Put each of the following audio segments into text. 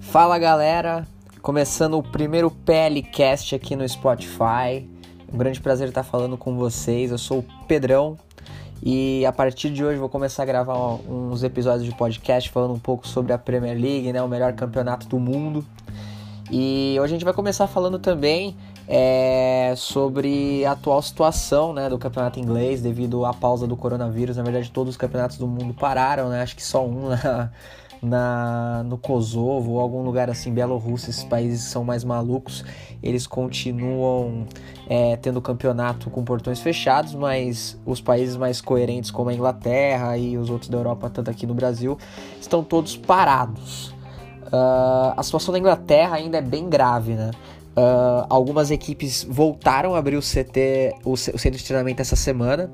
Fala galera, começando o primeiro PLCast aqui no Spotify. Um grande prazer estar falando com vocês. Eu sou o Pedrão e a partir de hoje vou começar a gravar uns episódios de podcast falando um pouco sobre a Premier League, né, o melhor campeonato do mundo. E hoje a gente vai começar falando também é, sobre a atual situação né, do campeonato inglês devido à pausa do coronavírus. Na verdade, todos os campeonatos do mundo pararam, né? Acho que só um na, na, no Kosovo ou algum lugar assim, Bielorrússia, esses países são mais malucos, eles continuam é, tendo campeonato com portões fechados, mas os países mais coerentes, como a Inglaterra e os outros da Europa, tanto aqui no Brasil, estão todos parados. Uh, a situação da Inglaterra ainda é bem grave, né? Uh, algumas equipes voltaram a abrir o CT, o, centro de treinamento essa semana,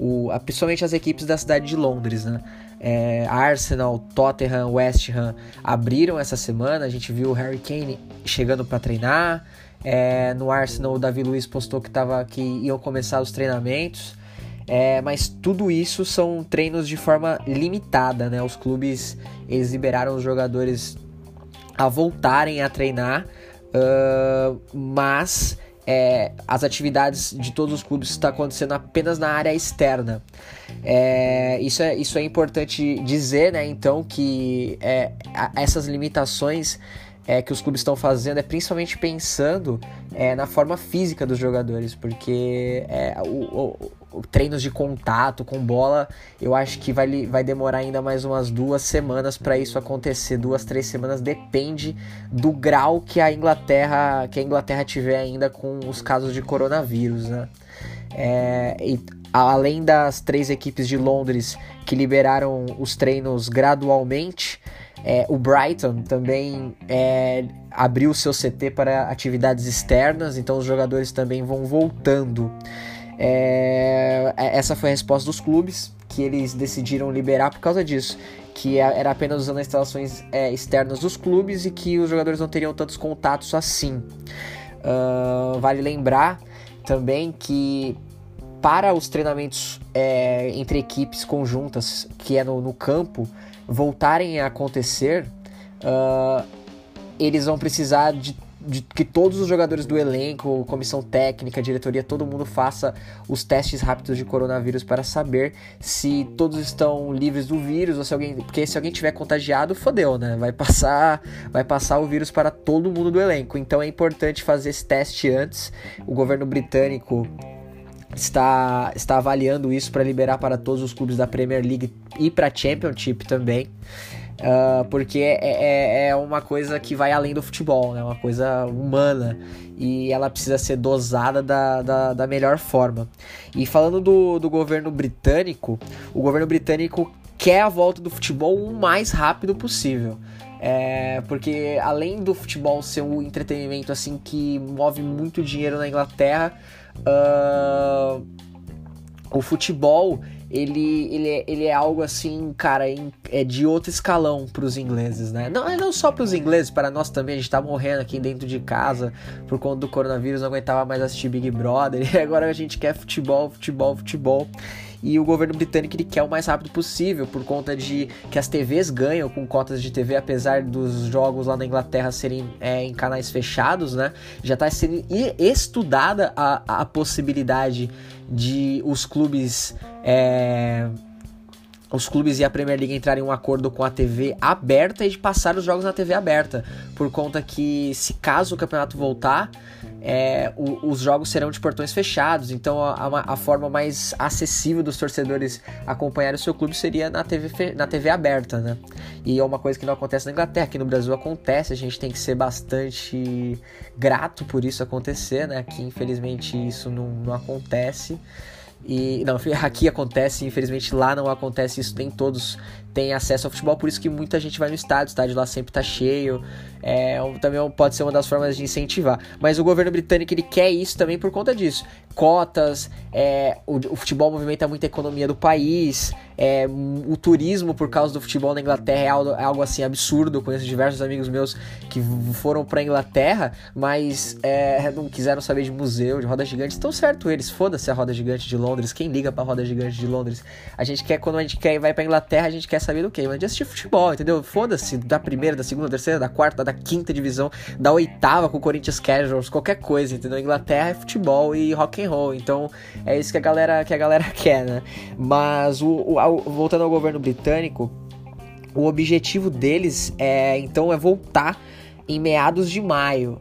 o, principalmente as equipes da cidade de Londres, né? É, Arsenal, Tottenham, West Ham abriram essa semana. A gente viu o Harry Kane chegando para treinar. É, no Arsenal, o Davi Luiz postou que, tava, que iam começar os treinamentos. É, mas tudo isso são treinos de forma limitada, né? Os clubes eles liberaram os jogadores a voltarem a treinar Uh, mas é, as atividades de todos os clubes estão acontecendo apenas na área externa. É, isso, é, isso é importante dizer, né? Então, que é, essas limitações é, que os clubes estão fazendo é principalmente pensando é, na forma física dos jogadores, porque é, o, o, o, treinos de contato com bola, eu acho que vai, vai demorar ainda mais umas duas semanas para isso acontecer, duas, três semanas, depende do grau que a Inglaterra que a Inglaterra tiver ainda com os casos de coronavírus, né? É, e além das três equipes de Londres que liberaram os treinos gradualmente, é, o Brighton também é, abriu seu CT para atividades externas, então os jogadores também vão voltando. É, é, essa foi a resposta dos clubes, que eles decidiram liberar por causa disso, que é, era apenas usando as instalações é, externas dos clubes e que os jogadores não teriam tantos contatos assim. Uh, vale lembrar também que para os treinamentos é, entre equipes conjuntas, que é no, no campo, voltarem a acontecer, uh, eles vão precisar de, de, que todos os jogadores do elenco, comissão técnica, diretoria, todo mundo faça os testes rápidos de coronavírus para saber se todos estão livres do vírus ou se alguém, porque se alguém tiver contagiado, fodeu, né? Vai passar, vai passar o vírus para todo mundo do elenco. Então é importante fazer esse teste antes. O governo britânico está, está avaliando isso para liberar para todos os clubes da Premier League e para a Championship também. Uh, porque é, é, é, uma coisa que vai além do futebol, é né? uma coisa humana e ela precisa ser dosada da, da, da melhor forma. E falando do, do governo britânico, o governo britânico quer a volta do futebol o mais rápido possível. É, porque além do futebol ser um entretenimento assim que move muito dinheiro na Inglaterra, Uh, o futebol ele, ele, é, ele é algo assim, cara, é de outro escalão para os ingleses, né? Não, não só para os ingleses, para nós também. A gente tá morrendo aqui dentro de casa por conta do coronavírus, não aguentava mais assistir Big Brother. E agora a gente quer futebol, futebol, futebol e o governo britânico ele quer o mais rápido possível por conta de que as TVs ganham com cotas de TV, apesar dos jogos lá na Inglaterra serem é, em canais fechados, né? Já está sendo estudada a, a possibilidade de os clubes é, os clubes e a Premier League entrarem em um acordo com a TV aberta e de passar os jogos na TV aberta, por conta que se caso o campeonato voltar, é, o, os jogos serão de portões fechados, então a, a, forma mais acessível dos torcedores acompanhar o seu clube seria na TV, na TV aberta, né? E é uma coisa que não acontece na Inglaterra, que no Brasil acontece, a gente tem que ser bastante grato por isso acontecer, né? Aqui infelizmente isso não, não acontece. E não, aqui acontece, infelizmente lá não acontece isso, nem todos têm acesso ao futebol, por isso que muita gente vai no estádio, o estádio lá sempre tá cheio. É, também pode ser uma das formas de incentivar. Mas o governo britânico ele quer isso também por conta disso. cotas, é, o, o, futebol movimenta muita economia do país, é, o turismo por causa do futebol na Inglaterra é algo, é algo assim absurdo. Eu conheço diversos amigos meus que foram pra Inglaterra, mas é, não quiseram saber de museu, de roda gigante. Estão certo eles, foda-se a roda gigante de Londres. Quem liga pra roda gigante de Londres? A gente quer, quando a gente quer vai pra Inglaterra, a gente quer saber do quê? Mas de assistir futebol, entendeu? Foda-se da primeira, da segunda, da terceira, da quarta, da quinta divisão, da oitava com o Corinthians Casuals, qualquer coisa, entendeu? Inglaterra é futebol e rock and roll. Então é isso que a galera, que a galera quer, né? Mas o, o voltando ao governo britânico, o objetivo deles é então é voltar em meados de maio.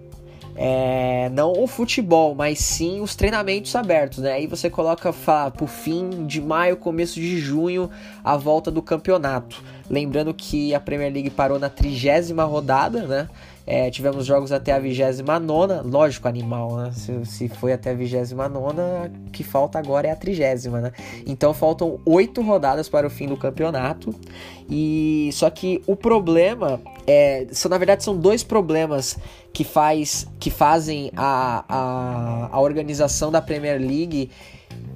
É, não o futebol, mas sim os treinamentos abertos, né? Aí você coloca para o fim de maio, começo de junho, a volta do campeonato. Lembrando que a Premier League parou na trigésima rodada, né? É, tivemos jogos até a 29, lógico, animal, né? Se, se foi até a 29, que falta agora é a trigésima, né? Então faltam oito rodadas para o fim do campeonato. E só que o problema é. São, na verdade, são dois problemas que, faz, que fazem a, a, a organização da Premier League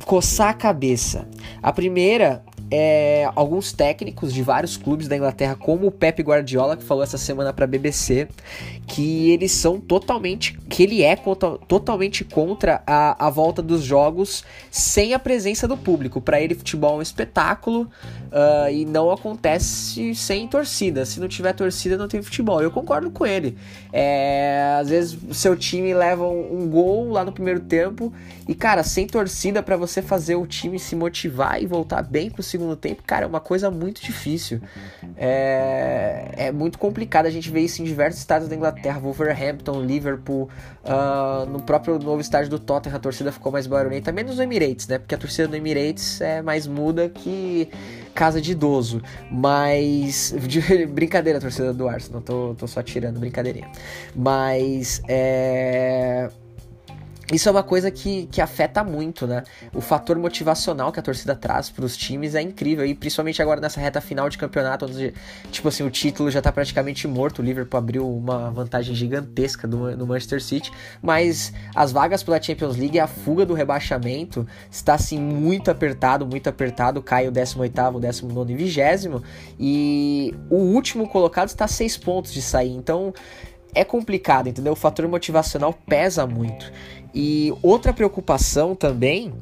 coçar a cabeça. A primeira é, alguns técnicos de vários clubes da Inglaterra, como o Pep Guardiola, que falou essa semana para a BBC, que eles são totalmente, que ele é contra, totalmente contra a, a volta dos jogos sem a presença do público. Para ele, futebol é um espetáculo uh, e não acontece sem torcida. Se não tiver torcida, não tem futebol. Eu concordo com ele. É, às vezes, o seu time leva um, um gol lá no primeiro tempo e, cara, sem torcida para você fazer o time se motivar e voltar bem pro segundo segundo tempo, cara, é uma coisa muito difícil. É, é muito complicado. A gente vê isso em diversos estados da Inglaterra, Wolverhampton, Liverpool, uh, no próprio novo estádio do Tottenham, a torcida ficou mais barulhenta, menos no Emirates, né? Porque a torcida do Emirates é mais muda que casa de idoso. Mas. De, brincadeira, torcida do Arsenal, tô, tô só tirando, brincadeirinha. Mas. É isso é uma coisa que, que afeta muito, né? O fator motivacional que a torcida traz para os times é incrível. E principalmente agora nessa reta final de campeonato, onde, tipo assim, o título já tá praticamente morto. O Liverpool abriu uma vantagem gigantesca do, no Manchester City. Mas as vagas pela Champions League, a fuga do rebaixamento está, assim, muito apertado, muito apertado. Cai o 18º, 19 e 20 E o último colocado está a 6 pontos de sair. Então é complicado, entendeu? O fator motivacional pesa muito. E outra preocupação também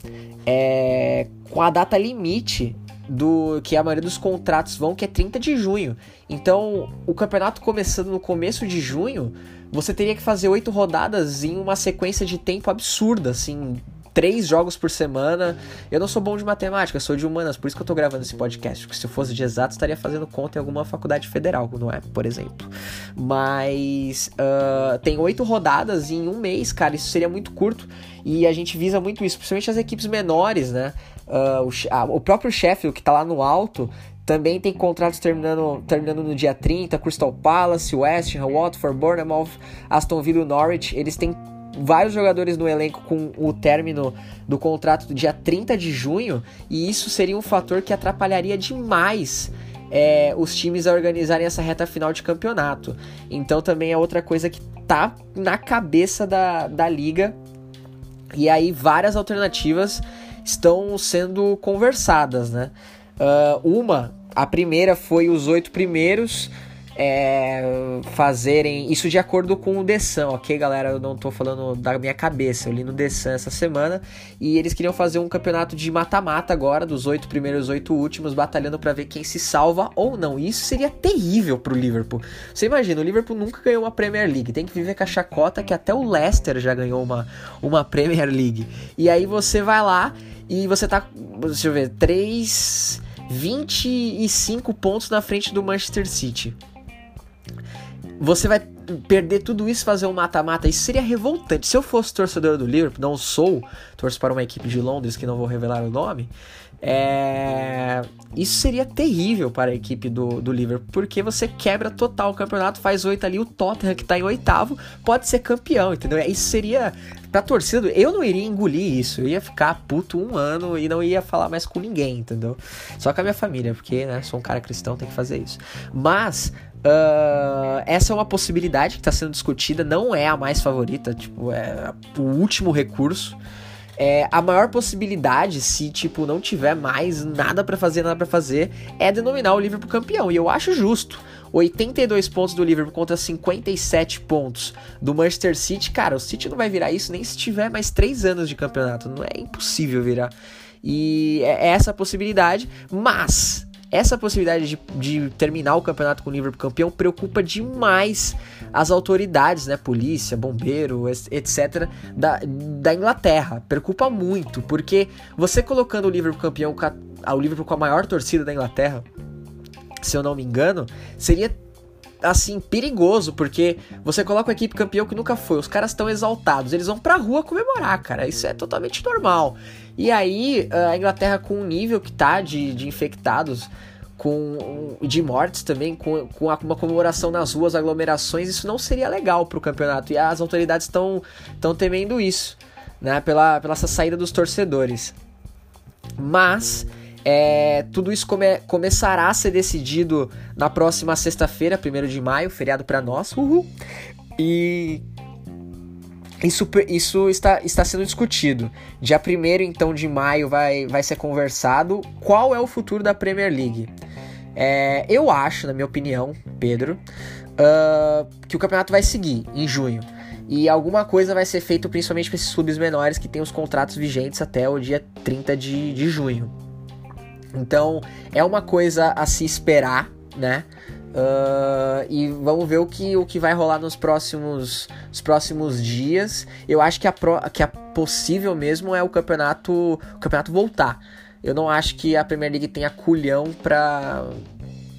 é com a data limite do que a maioria dos contratos vão, que é 30 de junho. Então, o campeonato começando no começo de junho, você teria que fazer oito rodadas em uma sequência de tempo absurda, assim, três jogos por semana. Eu não sou bom de matemática, sou de humanas, por isso que eu tô gravando esse podcast. Porque se eu fosse de exato, estaria fazendo conta em alguma faculdade federal, não é? Por exemplo. Mas uh, tem oito rodadas em um mês, cara. Isso seria muito curto. E a gente visa muito isso, principalmente as equipes menores, né? Uh, o, a, o próprio Sheffield, que tá lá no alto, também tem contratos terminando, terminando no dia 30, Crystal Palace, West Ham, Watford, Bournemouth, Aston Villa Norwich. Eles têm vários jogadores no elenco com o término do contrato do dia 30 de junho, e isso seria um fator que atrapalharia demais é, os times a organizarem essa reta final de campeonato. Então também é outra coisa que tá na cabeça da, da liga. E aí várias alternativas estão sendo conversadas, né? Uh, uma, a primeira foi os oito primeiros é, fazerem isso de acordo com o Dessan, ok, galera? Eu não tô falando da minha cabeça, eu li no Dessan essa semana e eles queriam fazer um campeonato de mata-mata agora, dos oito primeiros, oito últimos, batalhando para ver quem se salva ou não. E isso seria terrível pro Liverpool. Você imagina, o Liverpool nunca ganhou uma Premier League, tem que viver com a chacota que até o Leicester já ganhou uma, uma Premier League. E aí você vai lá e você tá, deixa eu ver, 3. 25 pontos na frente do Manchester City você vai perder tudo isso fazer um mata-mata. Isso seria revoltante. Se eu fosse torcedor do Liverpool, não sou, torço para uma equipe de Londres que não vou revelar o nome. É... Isso seria terrível para a equipe do, do Liverpool, porque você quebra total o campeonato, faz oito ali, o Tottenham que está em oitavo pode ser campeão, entendeu? Isso seria pra torcida, eu não iria engolir isso, eu ia ficar puto um ano e não ia falar mais com ninguém, entendeu? Só com a minha família, porque, né, sou um cara cristão, tem que fazer isso. Mas, Uh, essa é uma possibilidade que está sendo discutida, não é a mais favorita, tipo, é o último recurso. É, a maior possibilidade, se tipo não tiver mais nada para fazer, nada para fazer, é denominar o Liverpool campeão. E eu acho justo. 82 pontos do Liverpool contra 57 pontos do Manchester City. Cara, o City não vai virar isso nem se tiver mais 3 anos de campeonato. Não é impossível virar. E é essa a possibilidade, mas essa possibilidade de, de, terminar o campeonato com o Liverpool campeão preocupa demais as autoridades, né? Polícia, bombeiro, etc. Da, da Inglaterra. Preocupa muito, porque você colocando o Liverpool campeão, o Liverpool com a maior torcida da Inglaterra, se eu não me engano, seria assim, perigoso, porque você coloca uma equipe campeão que nunca foi, os caras estão exaltados, eles vão pra rua comemorar, cara, isso é totalmente normal. E aí, a Inglaterra com o nível que tá de, de infectados, com de mortes também, com, com uma comemoração nas ruas, aglomerações, isso não seria legal pro campeonato. E as autoridades estão temendo isso, né, pela, pela essa saída dos torcedores. Mas é, tudo isso come, começará a ser decidido na próxima sexta-feira, 1 de maio, feriado para nós. Uhul. E isso, isso está, está sendo discutido. Dia 1 então de maio vai, vai ser conversado qual é o futuro da Premier League. É, eu acho, na minha opinião, Pedro, uh, que o campeonato vai seguir em junho. E alguma coisa vai ser feito principalmente para esses clubes menores que têm os contratos vigentes até o dia 30 de, de junho. Então é uma coisa a se esperar, né? Uh, e vamos ver o que, o que vai rolar nos próximos, os próximos dias. Eu acho que a, pro, que a possível mesmo é o campeonato, o campeonato voltar. Eu não acho que a Premier League tenha culhão para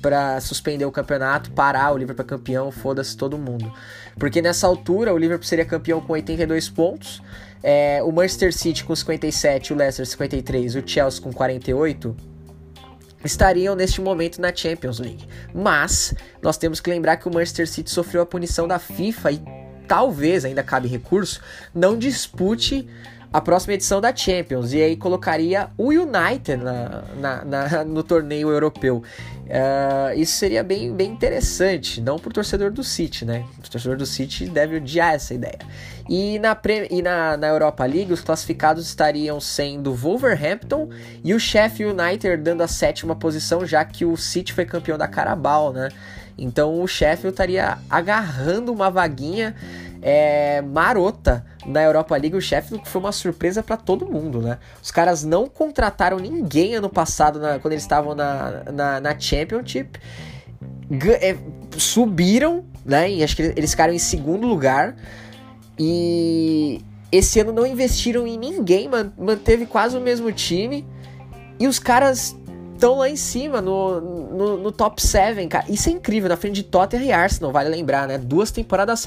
para suspender o campeonato, parar o Liverpool campeão, foda-se todo mundo. Porque nessa altura o Liverpool seria campeão com 82 pontos, é, o Manchester City com 57, o Leicester 53, o Chelsea com 48 estariam neste momento na Champions League. Mas nós temos que lembrar que o Manchester City sofreu a punição da FIFA e talvez ainda cabe recurso, não dispute a próxima edição da Champions. E aí colocaria o United na, na, na no torneio europeu. Uh, isso seria bem, bem interessante, não pro torcedor do City, né? O torcedor do City deve odiar essa ideia. E na, e na, na Europa League, os classificados estariam sendo Wolverhampton e o Sheffield United dando a sétima posição, já que o City foi campeão da Carabao, né? Então o Sheffield estaria agarrando uma vaguinha é, marota na Europa League. O Sheffield foi uma surpresa para todo mundo, né? Os caras não contrataram ninguém ano passado na, quando eles estavam na, na, na Championship. É, subiram, né? E acho que eles ficaram em segundo lugar. E esse ano não investiram em ninguém, manteve quase o mesmo time. E os caras estão lá em cima, no, no, no, top 7, cara. Isso é incrível, na frente de Tottenham e Arsenal, vale lembrar, né? Duas temporadas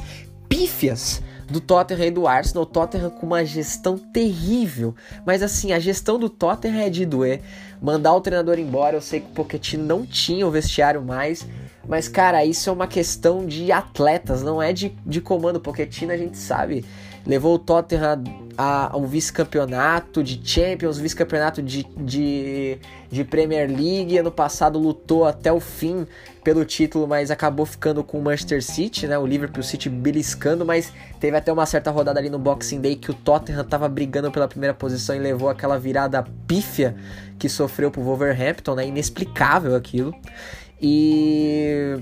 pífias do Tottenham e do Arsenal. O Tottenham com uma gestão terrível. Mas assim, a gestão do Tottenham é de doer. Mandar o treinador embora, eu sei que o Pochettino não tinha o vestiário mais. Mas, cara, isso é uma questão de atletas, não é de, de comando. Pochettino, a gente sabe, levou o Tottenham a, um vice-campeonato de Champions, vice-campeonato de, de, de, Premier League. Ano passado lutou até o fim pelo título, mas acabou ficando com o Manchester City, né? O Liverpool City beliscando, mas teve até uma certa rodada ali no Boxing Day que o Tottenham tava brigando pela primeira posição e levou aquela virada pífia que sofreu pro Wolverhampton, né? Inexplicável aquilo. E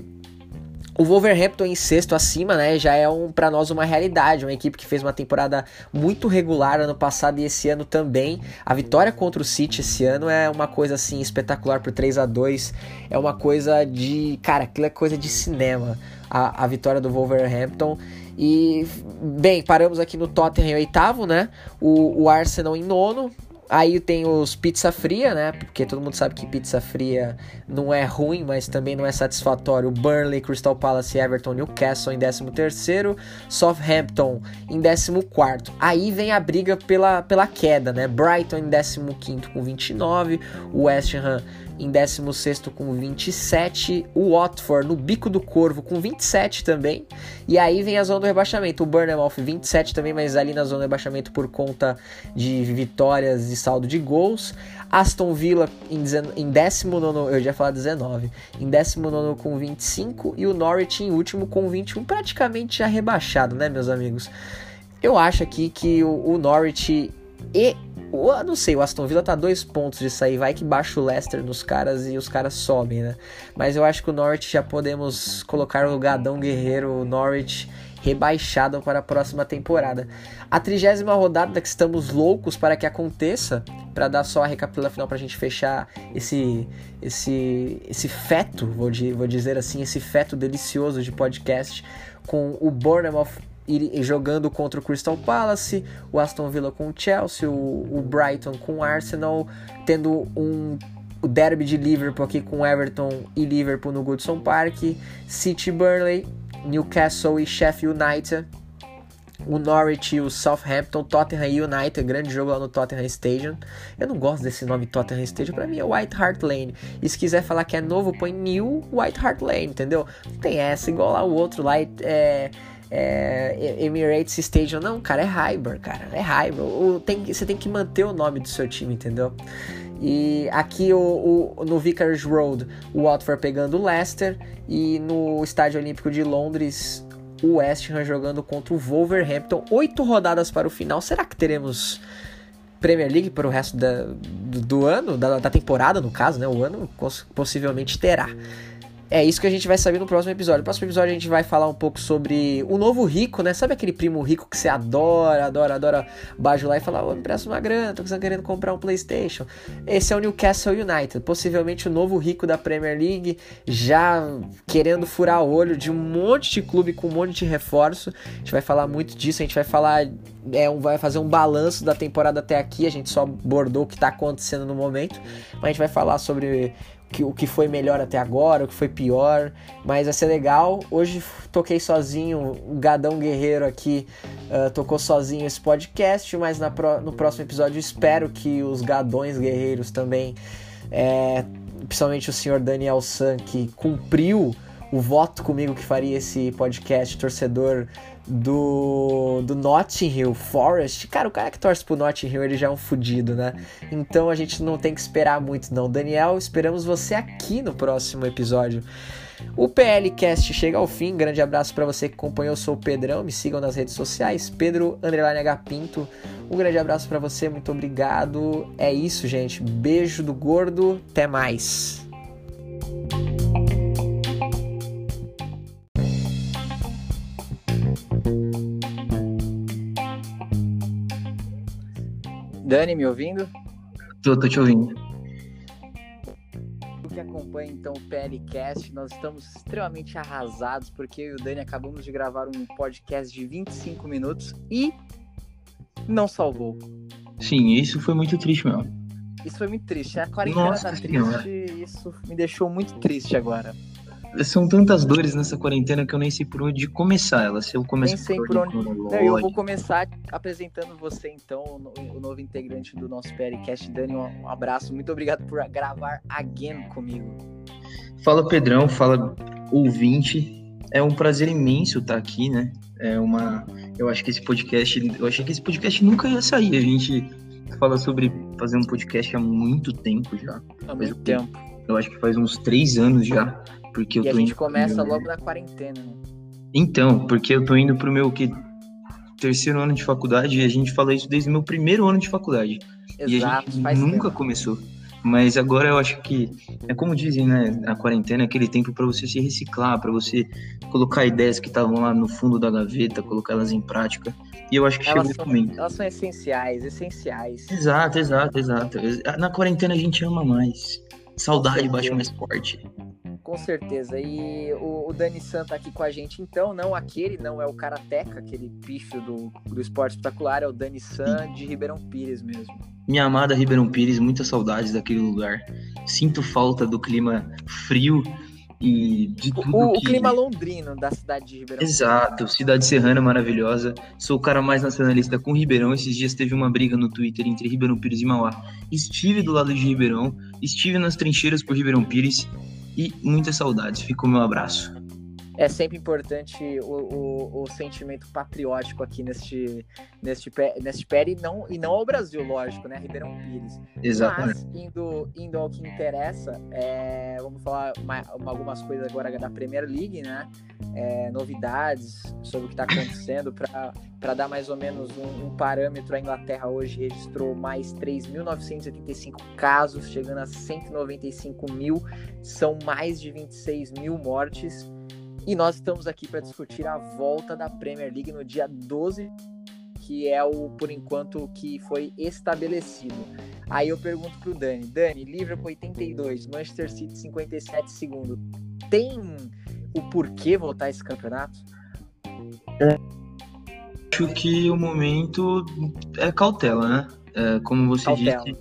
o Wolverhampton em sexto acima, né, já é um para nós uma realidade, uma equipe que fez uma temporada muito regular ano passado e esse ano também. A vitória contra o City esse ano é uma coisa assim espetacular por 3 a 2. É uma coisa de, cara, aquilo é coisa de cinema. A, a vitória do Wolverhampton e bem, paramos aqui no Tottenham em oitavo, né? O, o Arsenal em nono, Aí tem os pizza fria, né? Porque todo mundo sabe que pizza fria não é ruim, mas também não é satisfatório. Burnley, Crystal Palace, Everton, Newcastle em 13º, Southampton em 14º. Aí vem a briga pela, pela queda, né? Brighton em 15º com 29, West Ham em 16 com 27, o Watford no bico do corvo com 27 também, e aí vem a zona do rebaixamento, o Bournemouth 27 também, mas ali na zona do rebaixamento por conta de vitórias e saldo de gols, Aston Villa em, em 19, eu já ia falar 19, em 19 com 25 e o Norwich em último com 21, praticamente já rebaixado, né, meus amigos? Eu acho aqui que o, o Norwich E eu não sei, o Aston Villa tá dois pontos de sair, vai que baixa o Leicester nos caras e os caras sobem, né? Mas eu acho que o Norwich já podemos colocar o Gadão Guerreiro, o Norwich rebaixado para a próxima temporada. A trigésima rodada que estamos loucos para que aconteça, para dar só a recapitulação final para a gente fechar esse esse esse feto, vou, vou dizer assim, esse feto delicioso de podcast com o Bournemouth jogando contra o Crystal Palace, o Aston Villa com o Chelsea, o, o Brighton com o Arsenal, tendo um o derby de Liverpool aqui com Everton e Liverpool no Goodson Park, City Burnley, Newcastle e Sheffield United, o Norwich e o Southampton, Tottenham e United, grande jogo lá no Tottenham Stadium. Eu não gosto desse nome Tottenham Stadium, pra mim é White Hart Lane. E se quiser falar que é novo, põe New White Hart Lane, entendeu? Tem essa, igual lá o outro lá, é, é, Emirates Stadium. Não, cara, é Highbury, cara, é Highbury. tem, você tem que manter o nome do seu time, entendeu? E aqui o, o, no Vicarage Road, o Watford pegando o Leicester. E no Estádio Olímpico de Londres, o West Ham jogando contra o Wolverhampton. Oito rodadas para o final. Será que teremos Premier League para o resto da, do, do, ano, da, da, temporada, no caso, né? O ano possivelmente terá. É isso que a gente vai saber no próximo episódio. No próximo episódio a gente vai falar um pouco sobre o novo rico, né? Sabe aquele primo rico que você adora, adora, adora bajular e falar, ô, me presta uma grana, tô querendo comprar um Playstation. Esse é o Newcastle United, possivelmente o novo rico da Premier League, já querendo furar o olho de um monte de clube com um monte de reforço. A gente vai falar muito disso, a gente vai falar, é, um, vai fazer um balanço da temporada até aqui, a gente só abordou o que tá acontecendo no momento, mas a gente vai falar sobre que, o que foi melhor até agora, o que foi pior, mas vai ser legal. Hoje toquei sozinho, o Gadão Guerreiro aqui uh, tocou sozinho esse podcast, mas pro, no próximo episódio espero que os Gadões Guerreiros também, é, principalmente o senhor Daniel San, que cumpriu o voto comigo que faria esse podcast, torcedor do, do Notting Hill Forest. Cara, o cara que torce pro Notting Hill, ele já é um fudido, né? Então a gente não tem que esperar muito, não. Daniel, esperamos você aqui no próximo episódio. O PLCast chega ao fim. Grande abraço para você que acompanhou. Eu sou o Pedrão. Me sigam nas redes sociais. Pedro Underline H Pinto. Um grande abraço para você. Muito obrigado. É isso, gente. Beijo do gordo. Até mais. Dani, me ouvindo? Tô, tô te ouvindo. que acompanha então o PLCast, nós estamos extremamente arrasados porque eu e o Dani acabamos de gravar um podcast de 25 minutos e não salvou. Sim, isso foi muito triste mesmo. Isso foi muito triste. A quarentena Nossa tá triste e isso me deixou muito triste agora são tantas dores nessa quarentena que eu nem sei por onde começar ela. Se eu começar nem sei por onde. Não, eu vou começar apresentando você, então, o novo integrante do nosso PLCast. Dani, um abraço. Muito obrigado por gravar again comigo. Fala, Pedrão. Fala, ouvinte. É um prazer imenso estar aqui, né? É uma. Eu acho que esse podcast. Eu achei que esse podcast nunca ia sair. A gente fala sobre fazer um podcast há muito tempo já. Há muito tempo. Eu acho que faz uns três anos já. Porque eu e a gente começa logo na quarentena, né? Então, porque eu tô indo pro meu que terceiro ano de faculdade e a gente fala isso desde o meu primeiro ano de faculdade. Exato, e a gente nunca tempo. começou. Mas agora eu acho que é como dizem, né? A quarentena é aquele tempo para você se reciclar, para você colocar ideias que estavam lá no fundo da gaveta, colocá-las em prática. E eu acho que elas chegou também. Elas são essenciais, essenciais. Exato, exato, exato. Na quarentena a gente ama mais. Saudade baixa mais forte. Com certeza. E o, o Dani San tá aqui com a gente, então, não aquele, não é o Karateka, aquele bicho do, do esporte espetacular, é o Dani San de Ribeirão Pires mesmo. Minha amada Ribeirão Pires, muitas saudades daquele lugar. Sinto falta do clima frio e de tudo o, que... o clima londrino da cidade de Ribeirão. Exato, cidade serrana maravilhosa. Sou o cara mais nacionalista com Ribeirão. Esses dias teve uma briga no Twitter entre Ribeirão Pires e Mauá. Estive do lado de Ribeirão, estive nas trincheiras por Ribeirão Pires e muitas saudades. Fica o meu abraço. É sempre importante o, o, o sentimento patriótico aqui neste, neste, neste pé e não, e não ao Brasil, lógico, né? Ribeirão Pires. Exatamente. Mas, indo, indo ao que interessa, é, vamos falar uma, algumas coisas agora da Premier League, né? é, novidades sobre o que está acontecendo para dar mais ou menos um, um, parâmetro. A Inglaterra hoje registrou mais 3.985 casos, chegando a 195 mil. São mais de 26 mil mortes. E nós estamos aqui para discutir a volta da Premier League no dia 12, que é o, por enquanto, que foi estabelecido. Aí eu pergunto para o Dani: Dani, Liverpool 82, Manchester City 57 segundos. Tem o porquê voltar esse campeonato? Acho que o momento é cautela, né? É, como você cautela. disse,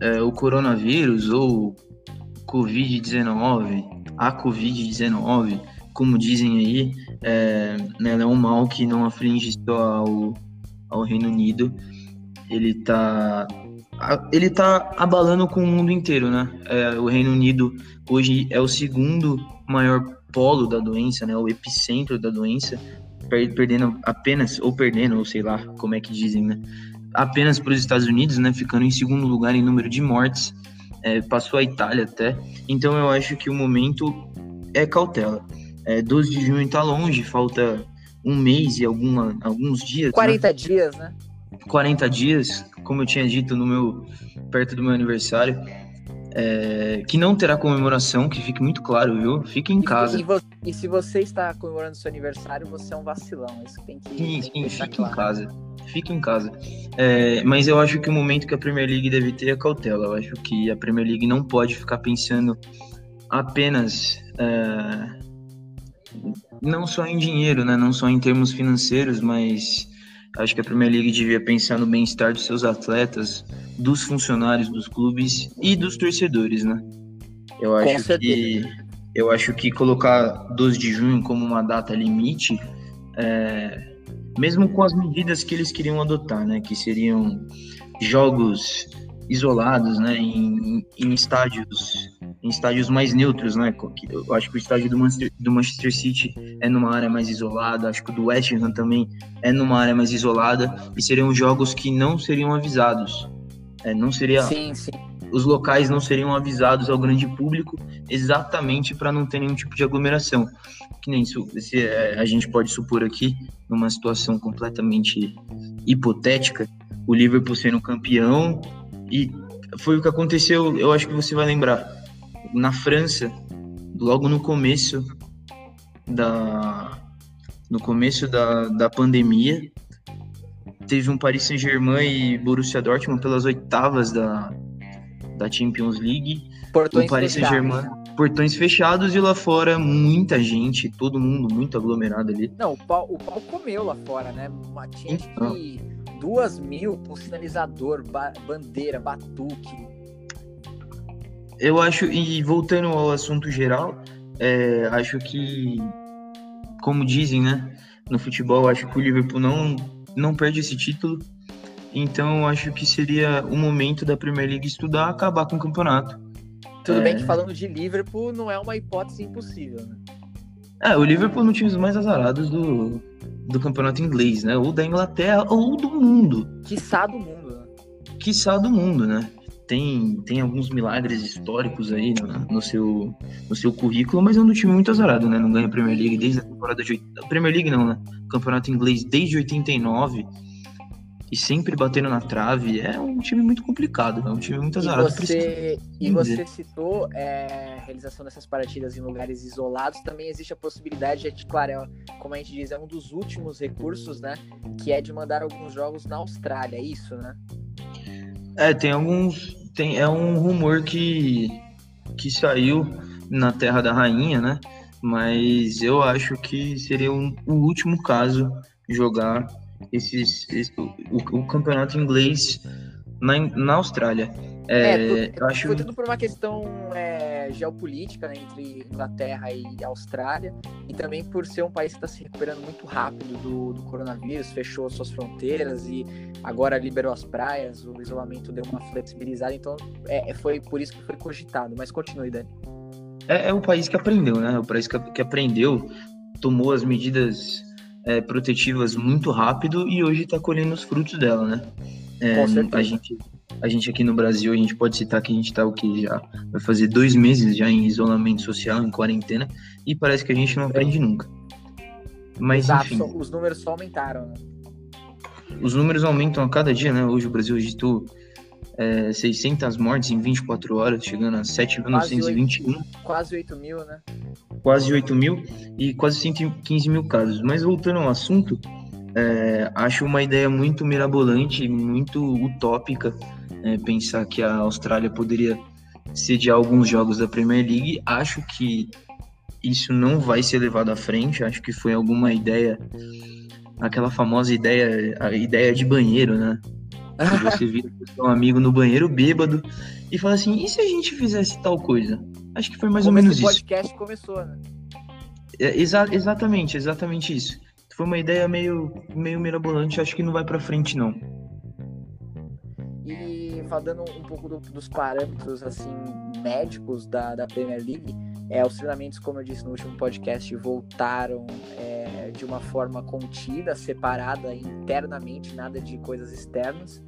é, o coronavírus ou Covid-19, a Covid-19, como dizem aí, é, né, é um mal que não aflige só ao, ao Reino Unido. Ele tá, ele tá abalando com o mundo inteiro, né? É, o Reino Unido hoje é o segundo maior polo da doença, né, o epicentro da doença, perdendo apenas, ou perdendo, ou sei lá como é que dizem, né, apenas para os Estados Unidos, né, ficando em segundo lugar em número de mortes, é, passou a Itália até. Então eu acho que o momento é cautela. É, 12 de junho está longe, falta um mês e alguma, alguns dias. 40 né? dias, né? 40 dias, como eu tinha dito no meu perto do meu aniversário é, que não terá comemoração, que fique muito claro, viu? Fique em casa. E, e, e, se você está comemorando seu aniversário, você é um vacilão. Isso tem que. Sim, sim, fique claro. em casa. Fique em casa. É, mas eu acho que o momento que a Premier League deve ter é cautela. Eu acho que a Premier League não pode ficar pensando apenas. É, não só em dinheiro, né? Não só em termos financeiros, mas Acho que a Premier League devia pensar no bem-estar dos seus atletas, dos funcionários dos clubes e dos torcedores, né? Eu acho que eu acho que colocar 12 de junho como uma data limite, é, mesmo com as medidas que eles queriam adotar, né, que seriam jogos isolados, né, em, em estádios em estádios mais neutros, né? Eu acho que o estádio do Manchester, do Manchester City é numa área mais isolada, acho que o do West Ham também é numa área mais isolada, e seriam jogos que não seriam avisados. É, não seria. Sim, sim. Os locais não seriam avisados ao grande público exatamente para não ter nenhum tipo de aglomeração. Que nem isso, se, é, a gente pode supor aqui, numa situação completamente hipotética, o Liverpool sendo campeão, e foi o que aconteceu, eu acho que você vai lembrar na França, logo no começo da no começo da, da pandemia, teve um Paris Saint-Germain e Borussia Dortmund pelas oitavas da, da Champions League. Portões o Paris Saint-Germain, portões fechados e lá fora muita gente, todo mundo muito aglomerado ali. Não, o pau, o pau comeu lá fora, né? Tinha então. que duas mil com sinalizador, ba bandeira, batuque, eu acho, e voltando ao assunto geral, é, acho que, como dizem, né, no futebol, acho que o Liverpool não, não perde esse título. Então, acho que seria o momento da Premier League estudar acabar com o campeonato. Tudo é... bem que falando de Liverpool, não é uma hipótese impossível, né? É, o Liverpool não tinha os mais azarados do, do campeonato inglês, né? Ou da Inglaterra, ou do mundo. Quiçá do mundo, né? Quiçá do mundo, né? tem, tem alguns milagres históricos aí no, no, seu, no seu currículo, mas é um time muito azarado, né? Não ganha a Premier League desde a temporada de. Premier League não, né? Campeonato inglês desde 89 e sempre batendo na trave. É um time muito complicado, é um time muito azarado. E você, e você citou é, a realização dessas partidas em lugares isolados. Também existe a possibilidade de, claro, é, como a gente diz, é um dos últimos recursos, né? Que é de mandar alguns jogos na Austrália, é isso, né? É, tem alguns, tem, é um rumor que, que saiu na Terra da Rainha, né? Mas eu acho que seria um, o último caso jogar esses, esse, o, o, campeonato inglês na, na Austrália. É, é acho... foi tudo por uma questão é, geopolítica né, entre Inglaterra e Austrália, e também por ser um país que está se recuperando muito rápido do, do coronavírus, fechou suas fronteiras e agora liberou as praias, o isolamento deu uma flexibilizada, então é, é foi por isso que foi cogitado. Mas continue, Dani. É, é o país que aprendeu, né? O país que, que aprendeu, tomou as medidas é, protetivas muito rápido e hoje está colhendo os frutos dela, né? É, a gente a gente aqui no Brasil, a gente pode citar que a gente tá o que já vai fazer dois meses já em isolamento social, em quarentena, e parece que a gente não aprende nunca. Mas, Exato, enfim. os números só aumentaram, né? Os números aumentam a cada dia, né? Hoje o Brasil registrou é, 600 mortes em 24 horas, chegando a 7.921. Quase 8 mil, né? Quase 8 mil e quase 115 mil casos. Mas voltando ao assunto, é, acho uma ideia muito mirabolante, muito utópica, é, pensar que a Austrália poderia sediar alguns jogos da Premier League. Acho que isso não vai ser levado à frente. Acho que foi alguma ideia, aquela famosa ideia, a ideia de banheiro, né? Você vira um amigo no banheiro bêbado e fala assim: e se a gente fizesse tal coisa? Acho que foi mais Como ou menos isso. podcast começou, né? É, exa exatamente, exatamente isso. Foi uma ideia meio, meio mirabolante, acho que não vai pra frente, não. E falando um pouco do, dos parâmetros assim médicos da, da Premier League, é, os treinamentos, como eu disse no último podcast, voltaram é, de uma forma contida, separada internamente, nada de coisas externas.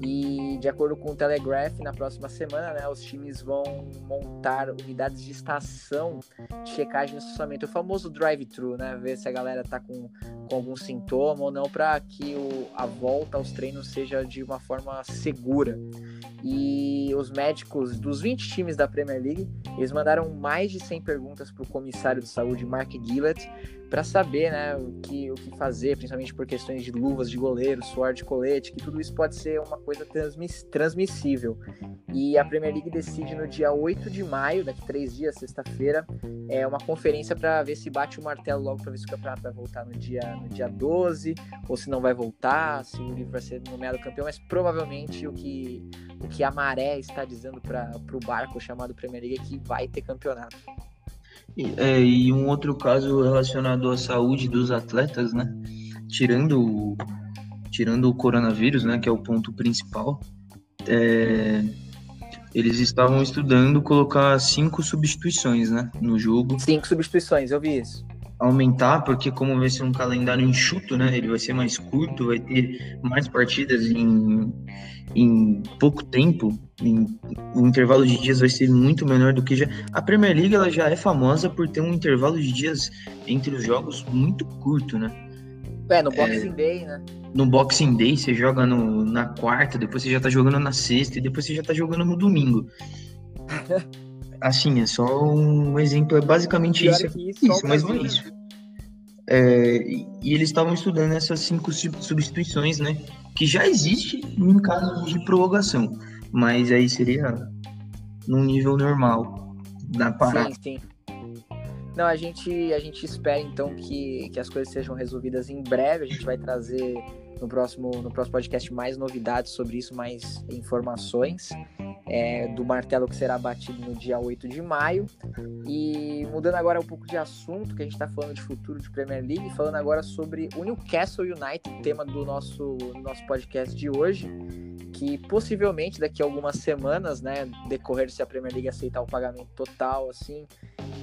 E de acordo com o Telegraph, na próxima semana, né, os times vão montar unidades de estação de checagem de estacionamento, o famoso drive-thru, né, ver se a galera tá com, com algum sintoma ou não, para que o, a volta aos treinos seja de uma forma segura. E os médicos dos 20 times da Premier League, eles mandaram mais de 100 perguntas para o comissário de saúde, Mark Gillett, para saber né, o, que, o que fazer, principalmente por questões de luvas de goleiro, suor de colete, que tudo isso pode ser uma coisa transmiss transmissível. E a Premier League decide no dia 8 de maio, daqui três dias, sexta-feira, é uma conferência para ver se bate o martelo logo para ver se o campeonato vai voltar no dia, no dia 12, ou se não vai voltar, se o livro vai ser nomeado campeão, mas provavelmente o que, o que a maré está dizendo para o barco chamado Premier League é que vai ter campeonato. É, e um outro caso relacionado à saúde dos atletas, né? Tirando o, tirando o coronavírus, né? Que é o ponto principal. É, eles estavam estudando colocar cinco substituições, né? No jogo. Cinco substituições, eu vi isso. Aumentar, porque como vai ser um calendário enxuto, né? Ele vai ser mais curto, vai ter mais partidas em, em pouco tempo, em, o intervalo de dias vai ser muito menor do que já. A Premier League ela já é famosa por ter um intervalo de dias entre os jogos muito curto, né? É, no Boxing é, Day, né? No Boxing Day você joga no, na quarta, depois você já tá jogando na sexta e depois você já tá jogando no domingo. assim, é só um exemplo, é basicamente isso. isso, isso mas não é isso. É, e eles estavam estudando essas cinco substituições, né? Que já existe em caso de prorrogação, mas aí seria num nível normal da parada. Sim, sim. Não, a gente, a gente espera então que, que as coisas sejam resolvidas em breve. A gente vai trazer no próximo, no próximo podcast mais novidades sobre isso, mais informações é, do martelo que será batido no dia 8 de maio. E mudando agora um pouco de assunto, que a gente está falando de futuro de Premier League, falando agora sobre o Newcastle United, tema do nosso, nosso podcast de hoje, que possivelmente daqui a algumas semanas, né, decorrer se a Premier League aceitar o pagamento total, assim,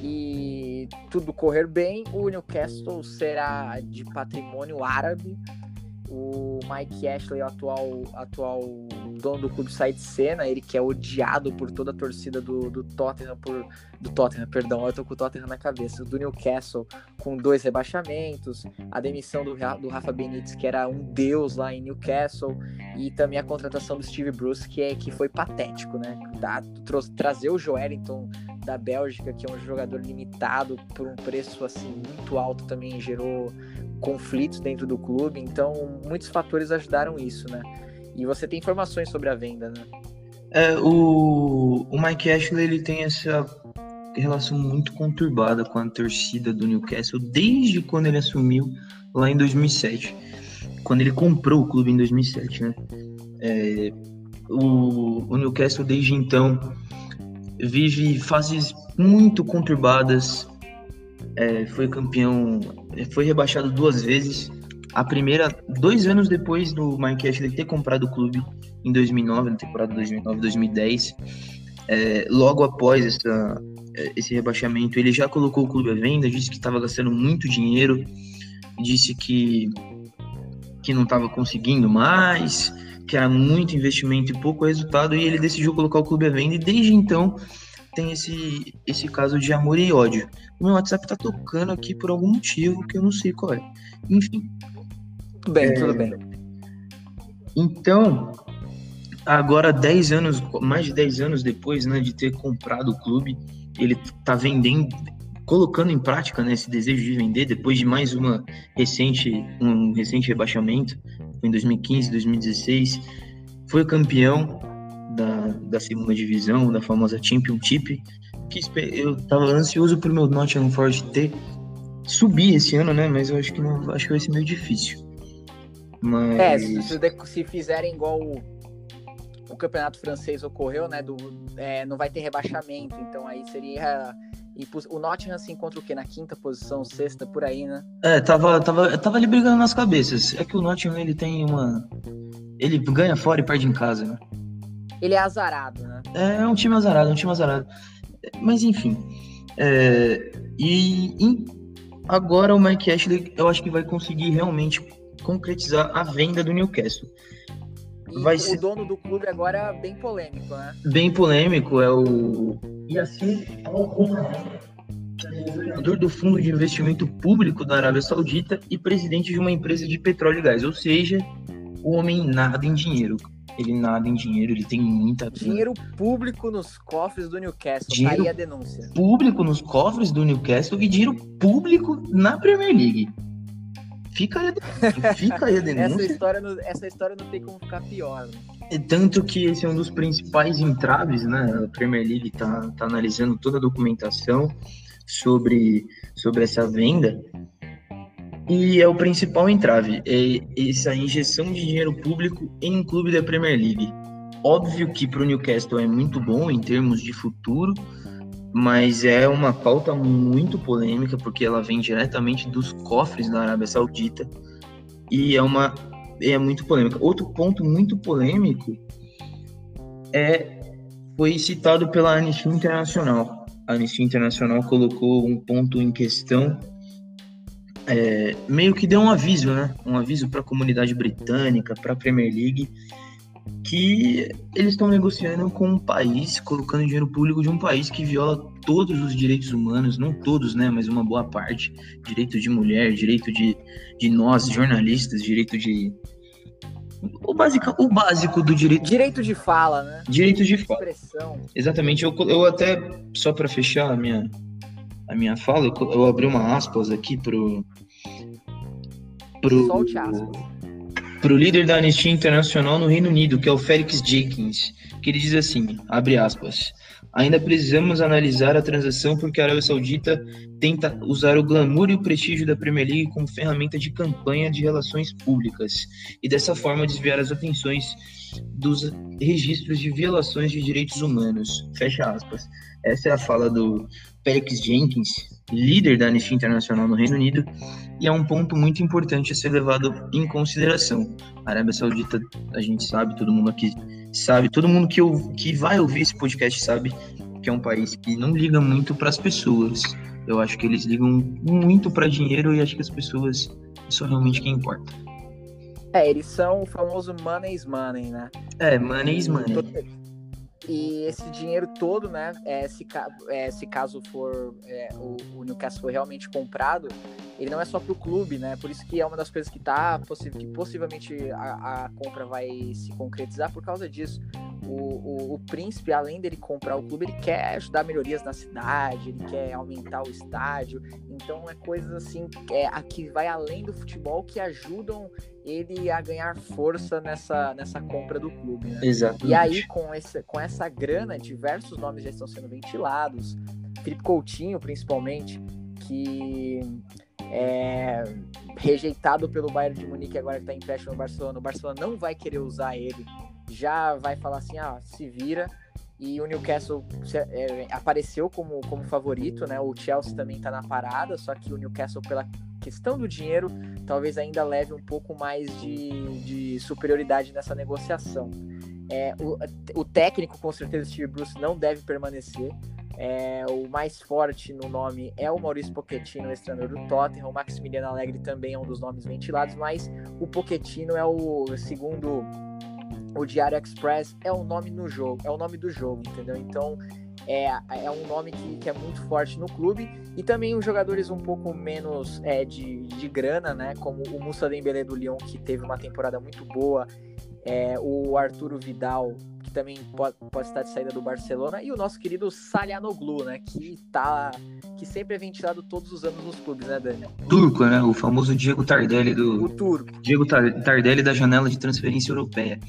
e tudo correr bem, o Newcastle será de patrimônio árabe o Mike Ashley, o atual, atual dono do clube, sai de cena, ele que é odiado por toda a torcida do, do Tottenham, por, do Tottenham, perdão, eu tô com o Tottenham na cabeça, do Newcastle, com dois rebaixamentos, a demissão do, do Rafa Benítez, que era um deus lá em Newcastle, e também a contratação do Steve Bruce, que, é, que foi patético, né? Trazer o Joelinton da Bélgica, que é um jogador limitado por um preço assim muito alto, também gerou conflitos dentro do clube, então muitos fatores ajudaram isso, né? E você tem informações sobre a venda, né? É, o, o Mike Ashley ele tem essa relação muito conturbada com a torcida do Newcastle desde quando ele assumiu lá em 2007, quando ele comprou o clube em 2007, né? É, o, o Newcastle desde então vive fases muito conturbadas é, foi campeão, é, foi rebaixado duas vezes. A primeira, dois anos depois do Mike Ashley ter comprado o clube, em 2009, na temporada 2009-2010. É, logo após essa, é, esse rebaixamento, ele já colocou o clube à venda, disse que estava gastando muito dinheiro, disse que, que não estava conseguindo mais, que era muito investimento e pouco resultado, e ele decidiu colocar o clube à venda, e desde então tem esse, esse caso de amor e ódio. O meu WhatsApp tá tocando aqui por algum motivo que eu não sei qual é. Enfim. Tudo bem, é... tudo bem. Então, agora 10 anos, mais de 10 anos depois, né, de ter comprado o clube, ele tá vendendo, colocando em prática né, esse desejo de vender depois de mais uma recente, um recente rebaixamento, foi em 2015, 2016, foi campeão da, da segunda divisão, da famosa Championship, que eu tava ansioso pro meu Nottingham Forest ter subir esse ano, né? Mas eu acho que não, acho que vai ser meio difícil. Mas... É, se, se fizerem igual o, o campeonato francês ocorreu, né? Do, é, não vai ter rebaixamento, então aí seria e o Nottingham se encontra o quê? Na quinta posição, sexta, por aí, né? É, tava, tava, tava ali brigando nas cabeças. É que o Nottingham, ele tem uma... Ele ganha fora e perde em casa, né? Ele é azarado, né? É, é um time azarado, é um time azarado. Mas, enfim. É, e, e agora o Mike Ashley, eu acho que vai conseguir realmente concretizar a venda do Newcastle. E vai o ser... dono do clube agora é bem polêmico, né? Bem polêmico, é o Yassin governador do Fundo de Investimento Público da Arábia Saudita e presidente de uma empresa de petróleo e gás, ou seja, o homem nada em dinheiro. Ele nada em dinheiro, ele tem muita Dinheiro público nos cofres do Newcastle, dinheiro tá aí a denúncia. Público nos cofres do Newcastle e dinheiro público na Premier League. Fica aí, fica aí a denúncia. essa, história não, essa história não tem como ficar pior. Né? É tanto que esse é um dos principais entraves, né? A Premier League está tá analisando toda a documentação sobre, sobre essa venda. E é o principal entrave, é essa injeção de dinheiro público em um clube da Premier League. Óbvio que para o Newcastle é muito bom em termos de futuro, mas é uma pauta muito polêmica porque ela vem diretamente dos cofres da Arábia Saudita e é uma é muito polêmica. Outro ponto muito polêmico é foi citado pela Anistia Internacional. A Anistia Internacional colocou um ponto em questão é, meio que deu um aviso, né? Um aviso para a comunidade britânica, para a Premier League, que eles estão negociando com um país, colocando dinheiro público de um país que viola todos os direitos humanos, não todos, né, mas uma boa parte, direito de mulher, direito de, de nós, jornalistas, direito de o básico, o básico do direito. Direito de fala, né? Direito de fala. Expressão. Exatamente. Eu, eu até, só para fechar a minha, a minha fala, eu, eu abri uma aspas aqui pro. pro Solte aspas para o líder da Anistia Internacional no Reino Unido, que é o Félix Jenkins, que ele diz assim, abre aspas, ainda precisamos analisar a transação porque a Arábia Saudita tenta usar o glamour e o prestígio da Premier League como ferramenta de campanha de relações públicas e dessa forma desviar as atenções dos registros de violações de direitos humanos. Fecha aspas. Essa é a fala do Félix Jenkins, líder da Anistia Internacional no Reino Unido, e é um ponto muito importante a ser levado em consideração. A Arábia Saudita, a gente sabe, todo mundo aqui sabe, todo mundo que, eu, que vai ouvir esse podcast sabe que é um país que não liga muito para as pessoas. Eu acho que eles ligam muito para dinheiro e acho que as pessoas isso é realmente quem importa. É, eles são o famoso money is money, né? É, money is money. E esse dinheiro todo, né, é, se, é, se caso for é, o, o, Newcastle for realmente comprado, ele não é só para o clube, né? Por isso que é uma das coisas que tá que possivelmente a, a compra vai se concretizar por causa disso. O, o, o, príncipe, além dele comprar o clube, ele quer ajudar melhorias na cidade, ele quer aumentar o estádio. Então é coisas assim é, que vai além do futebol que ajudam ele a ganhar força nessa, nessa compra do clube. Né? Exatamente. E aí, com, esse, com essa grana, diversos nomes já estão sendo ventilados. Felipe Coutinho, principalmente, que é rejeitado pelo Bayern de Munique agora que está empréstimo no Barcelona. O Barcelona não vai querer usar ele já vai falar assim, ah, se vira. E o Newcastle é, apareceu como, como favorito, né? O Chelsea também está na parada, só que o Newcastle, pela questão do dinheiro, talvez ainda leve um pouco mais de, de superioridade nessa negociação. É, o, o técnico, com certeza, Steve Bruce, não deve permanecer. É, o mais forte no nome é o Maurício Pochettino, ex-treinador do Tottenham. O Maximiliano Alegre também é um dos nomes ventilados, mas o Pochettino é o segundo o Diário Express é o nome no jogo, é o nome do jogo, entendeu? Então é, é um nome que, que é muito forte no clube. E também os jogadores um pouco menos é, de, de grana, né? Como o Moussa Dembélé do Lyon, que teve uma temporada muito boa. É, o Arturo Vidal, que também pode, pode estar de saída do Barcelona, e o nosso querido Salhanoglu, né, que tá que sempre é ventilado todos os anos nos clubes, né, Dani? Turco, né, o famoso Diego Tardelli do o turco. Diego Tardelli da janela de transferência europeia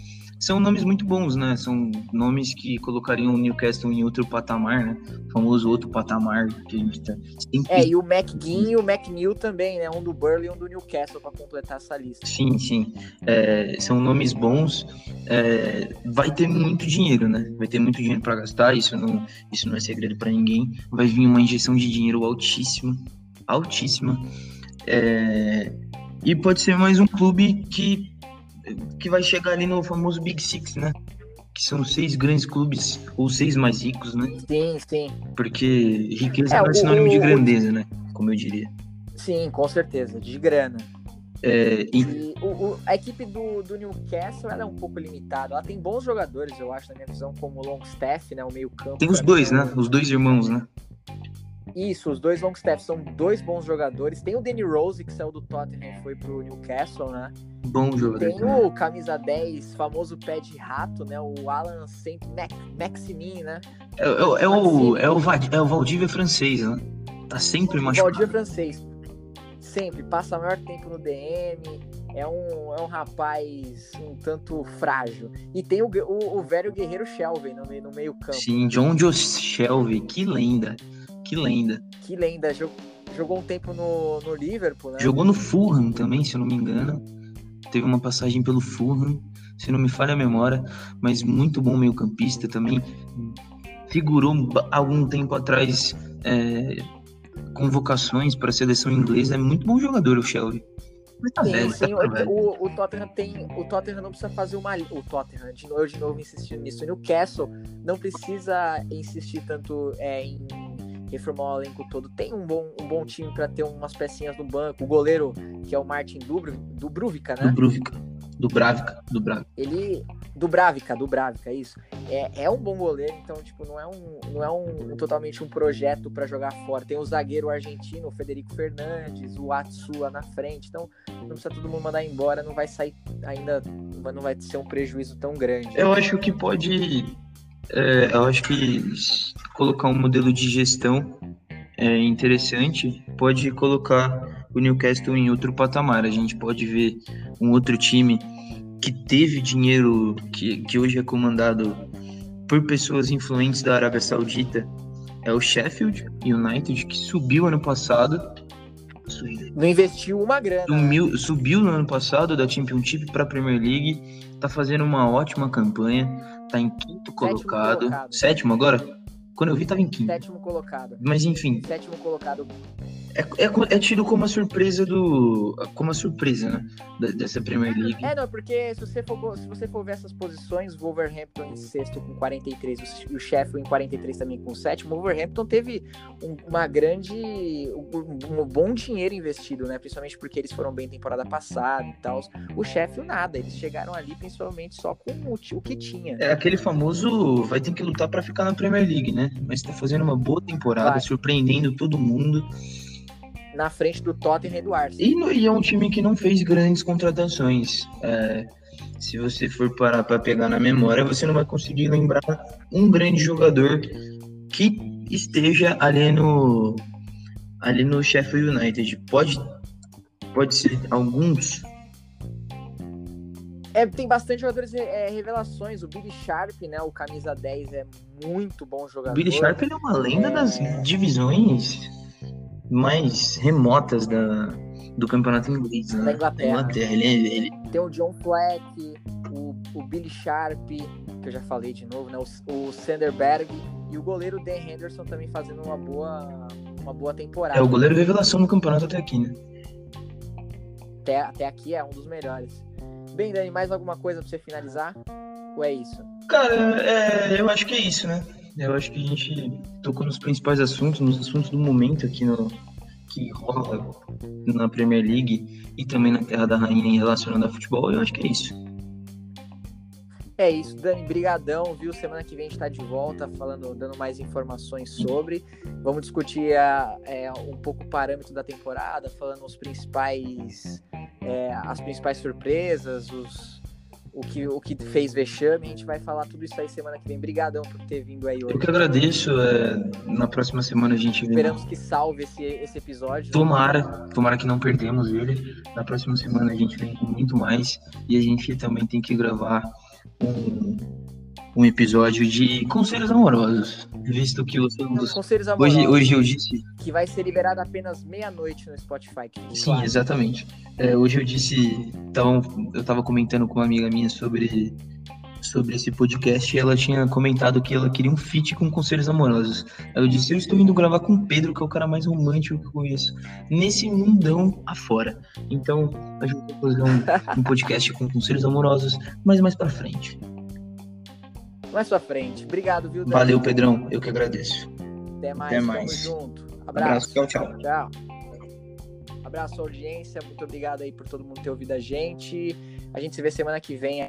são nomes muito bons, né? São nomes que colocariam o Newcastle em outro patamar, né? O famoso outro patamar que a gente tá sempre... É, e o McGinn e o McNeil também, né? Um do Burley e um do Newcastle para completar essa lista. Sim, sim. É, são nomes bons. É, vai ter muito dinheiro, né? Vai ter muito dinheiro para gastar, isso não, isso não é segredo para ninguém. Vai vir uma injeção de dinheiro altíssima, altíssima. É, e pode ser mais um clube que que vai chegar ali no famoso Big Six, né? Que são seis grandes clubes, ou seis mais ricos, né? Sim, sim. Porque riqueza é, é sinônimo o, de grandeza, né? Como eu diria. Sim, com certeza, de grana. É, e... e o, o, a equipe do, do Newcastle ela é um pouco limitada. Ela tem bons jogadores, eu acho, na minha visão, como o Longstaff, né? O meio-campo. Tem os dois, né? Os dois irmãos, né? Isso, os dois Longstaff são dois bons jogadores. Tem o Danny Rose, que saiu do Tottenham e foi pro Newcastle, né? Bom jogador. Tem o camisa 10, famoso pé de rato, né? O Alan Saint Maximin, né? É, é, é o, é, o, é o Valdívia francês, né? Tá sempre machucado. Valdívia francês. Sempre. Passa maior tempo no DM. É um, é um rapaz um tanto frágil. E tem o, o, o velho guerreiro Shelby no, no meio campo. Sim, John Joe Shelby. Que lenda. Que lenda. Que lenda. Jogou um tempo no, no Liverpool, né? Jogou no Fulham também, se eu não me engano. Teve uma passagem pelo Fulham, se não me falha a memória, mas muito bom meio campista também. Figurou algum tempo atrás é, convocações para a seleção inglesa. É muito bom jogador o Shelby. Tá sim, velho, sim. Tá o, o, Tottenham tem. O Tottenham não precisa fazer uma. O Tottenham, de novo, de novo insistindo nisso. O Newcastle não precisa insistir tanto é, em reformar o elenco todo. Tem um bom, um bom time para ter umas pecinhas no banco. O goleiro, que é o Martin Dubro, Dubruvica, né? Dubruvica. Dubravica, Dubravica. Ele. Dubravica, Dubravica, isso. É, é um bom goleiro, então, tipo, não é um, não é um, um totalmente um projeto para jogar fora. Tem o zagueiro argentino, o Federico Fernandes, o Atsua na frente. Então, não precisa todo mundo mandar embora, não vai sair ainda. Não vai ser um prejuízo tão grande. Eu acho que pode é, eu acho que colocar um modelo de gestão é interessante pode colocar o Newcastle em outro patamar. A gente pode ver um outro time que teve dinheiro, que, que hoje é comandado por pessoas influentes da Arábia Saudita, é o Sheffield United, que subiu ano passado. Não investiu uma grana. Sumiu, subiu no ano passado da Championship para a Premier League, tá fazendo uma ótima campanha tá em quinto colocado. colocado. Sétimo agora? Quando eu vi, tava em quinto. Sétimo colocado. Mas enfim. Sétimo colocado. É, é, é tido como a surpresa do. Como a surpresa, né? dessa Premier League. É, não, porque se você for, se você for ver essas posições, Wolverhampton em sexto com 43, o Sheffield em 43 também com sétimo, o Wolverhampton teve um, uma grande. Um, um, bom dinheiro investido, né? Principalmente porque eles foram bem temporada passada e tal. O Sheffield nada, eles chegaram ali principalmente só com o, o que tinha. É aquele famoso vai ter que lutar para ficar na Premier League, né? Mas tá fazendo uma boa temporada, vai. surpreendendo todo mundo na frente do Tottenham e do Arsenal. E, e é um time que não fez grandes contratações. É, se você for parar para pegar na memória, você não vai conseguir lembrar um grande jogador que esteja ali no ali no Sheffield United. Pode pode ser alguns. É, tem bastante jogadores é, revelações. O Billy Sharp, né? O camisa 10 é muito bom jogador. O Billy Sharp é uma lenda é... das divisões mais remotas da, do campeonato inglês, né? Da Inglaterra. Inglaterra. Ele, é, ele... Tem o John Fleck, o, o Billy Sharp, que eu já falei de novo, né? O, o Sanderberg e o goleiro Dan Henderson também fazendo uma boa, uma boa temporada. É o goleiro revelação no campeonato até aqui, né? Até, até aqui é um dos melhores. Bem, Dani, mais alguma coisa pra você finalizar? Ou é isso? Cara, é, eu acho que é isso, né? Eu acho que a gente tocou nos principais assuntos, nos assuntos do momento aqui no que rola na Premier League e também na Terra da Rainha relacionado a futebol. Eu acho que é isso. É isso, Dani, brigadão, viu? Semana que vem a gente tá de volta falando, dando mais informações sobre. Vamos discutir a, é, um pouco o parâmetro da temporada, falando os principais, é, as principais surpresas, os, o que, o que fez vexame. A gente vai falar tudo isso aí semana que vem. Brigadão por ter vindo aí hoje. Eu que agradeço. É, na próxima semana a gente Esperamos que salve esse, esse episódio. Tomara, tomara que não perdemos ele. Na próxima semana a gente vem com muito mais. E a gente também tem que gravar um, um episódio de Conselhos Amorosos, visto que você dos... Conselhos Amorosos. Hoje, hoje eu disse... Que vai ser liberado apenas meia-noite no Spotify. Sim, claro. exatamente. É, hoje eu disse... Tava, eu tava comentando com uma amiga minha sobre sobre esse podcast e ela tinha comentado que ela queria um feat com conselhos amorosos. Aí eu disse, eu estou indo gravar com o Pedro, que é o cara mais romântico que eu conheço, nesse mundão afora. Então, a gente vai fazer um, um podcast com conselhos amorosos, mas mais pra frente mais pra frente. Obrigado, viu, Daniel? Valeu, Pedrão. Eu que agradeço. Até mais. Até mais. Tamo junto. Abraço. Abraço. Tchau, tchau. Tchau. Abraço, audiência. Muito obrigado aí por todo mundo ter ouvido a gente. A gente se vê semana que vem.